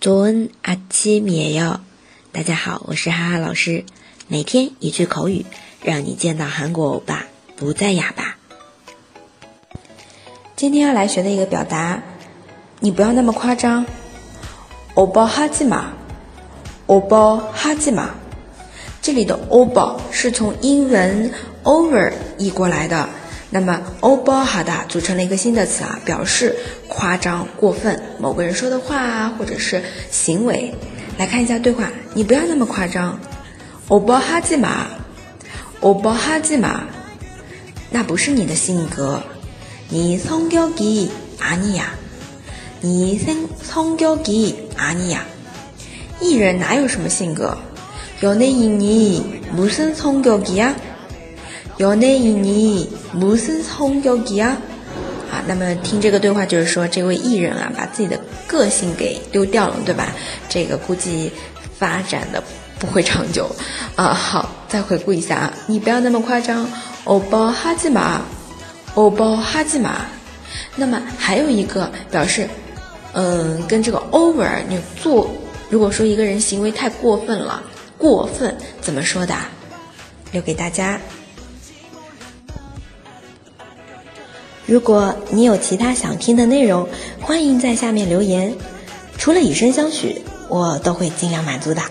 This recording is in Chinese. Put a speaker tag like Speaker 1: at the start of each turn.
Speaker 1: 조은아침이에 요。 大家好，我是哈哈老师，每天一句口语，让你见到韩国欧巴不再哑巴。今天要来学的一个表达，你不要那么夸张。欧巴哈基玛，欧巴哈基玛。这里的欧巴是从英文 over 译过来的。 那么欧巴哈达组成了一个新的词啊，表示夸张过分某个人说的话啊，或者是行为。来看一下对话，你不要那么夸张。欧巴哈基玛，欧巴哈基玛，那不是你的性格。你성격이아니 야， 你성성격이아니 야。 艺人哪有什么性格？연예인이무슨성격이 야？ 연예인이무슨성격이 야？ 啊，那么听这个对话就是说，这位艺人啊，把自己的个性给丢掉了，对吧？这个估计发展的不会长久啊。好，再回顾一下啊，你不要那么夸张。欧巴哈基玛，欧巴哈基玛。那么还有一个表示，嗯，跟这个 over 你做，如果说一个人行为太过分了，过分怎么说的？留给大家。 如果你有其他想听的内容欢迎在下面留言。除了以身相许我都会尽量满足的。